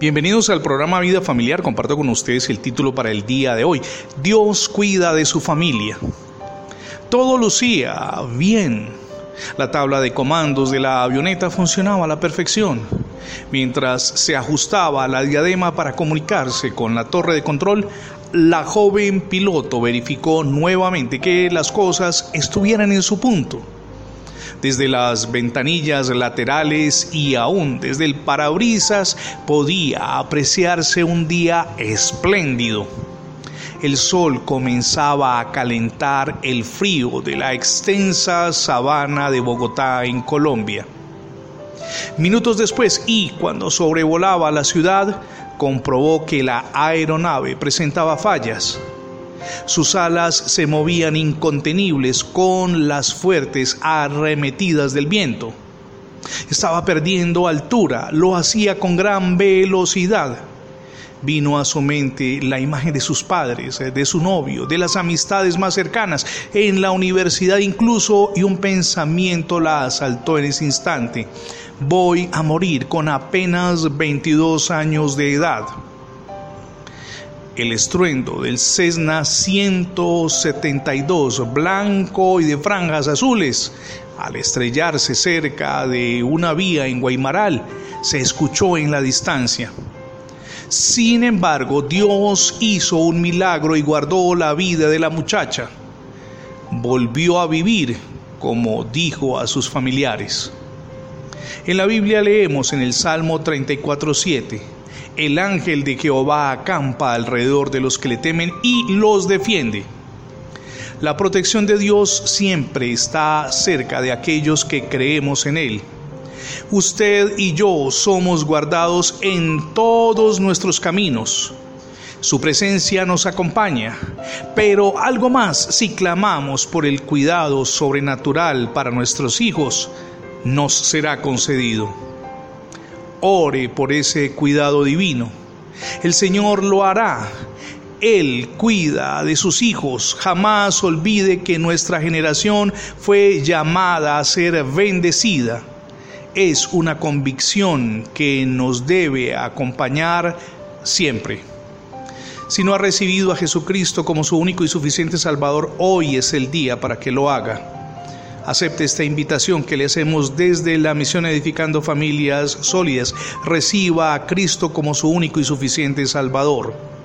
Bienvenidos al programa Vida Familiar. Comparto con ustedes el título para el día de hoy. Dios cuida de su familia. Todo lucía bien. La tabla de comandos de la avioneta funcionaba a la perfección. Mientras se ajustaba la diadema para comunicarse con la torre de control, la joven piloto verificó nuevamente que las cosas estuvieran en su punto desde las ventanillas laterales y aún desde el parabrisas podía apreciarse un día espléndido. El sol comenzaba a calentar el frío de la extensa sabana de Bogotá en Colombia. Minutos después, y cuando sobrevolaba la ciudad, comprobó que la aeronave presentaba fallas. Sus alas se movían incontenibles con las fuertes arremetidas del viento. Estaba perdiendo altura, lo hacía con gran velocidad. Vino a su mente la imagen de sus padres, de su novio, de las amistades más cercanas, en la universidad incluso, y un pensamiento la asaltó en ese instante. Voy a morir con apenas 22 años de edad el estruendo del Cessna 172 blanco y de franjas azules, al estrellarse cerca de una vía en Guaymaral, se escuchó en la distancia. Sin embargo, Dios hizo un milagro y guardó la vida de la muchacha. Volvió a vivir, como dijo a sus familiares. En la Biblia leemos en el Salmo 34.7, el ángel de Jehová acampa alrededor de los que le temen y los defiende. La protección de Dios siempre está cerca de aquellos que creemos en Él. Usted y yo somos guardados en todos nuestros caminos. Su presencia nos acompaña, pero algo más si clamamos por el cuidado sobrenatural para nuestros hijos, nos será concedido ore por ese cuidado divino. El Señor lo hará. Él cuida de sus hijos. Jamás olvide que nuestra generación fue llamada a ser bendecida. Es una convicción que nos debe acompañar siempre. Si no ha recibido a Jesucristo como su único y suficiente Salvador, hoy es el día para que lo haga acepte esta invitación que le hacemos desde la misión Edificando Familias Sólidas. Reciba a Cristo como su único y suficiente Salvador.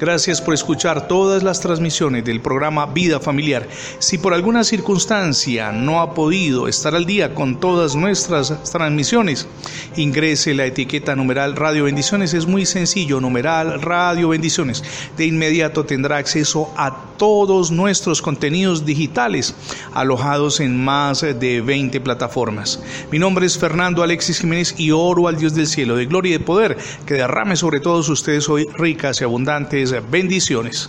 Gracias por escuchar todas las transmisiones del programa Vida Familiar. Si por alguna circunstancia no ha podido estar al día con todas nuestras transmisiones, ingrese la etiqueta numeral Radio Bendiciones. Es muy sencillo, numeral Radio Bendiciones. De inmediato tendrá acceso a todos nuestros contenidos digitales alojados en más de 20 plataformas. Mi nombre es Fernando Alexis Jiménez y oro al Dios del cielo de gloria y de poder que derrame sobre todos ustedes hoy ricas y abundantes bendiciones.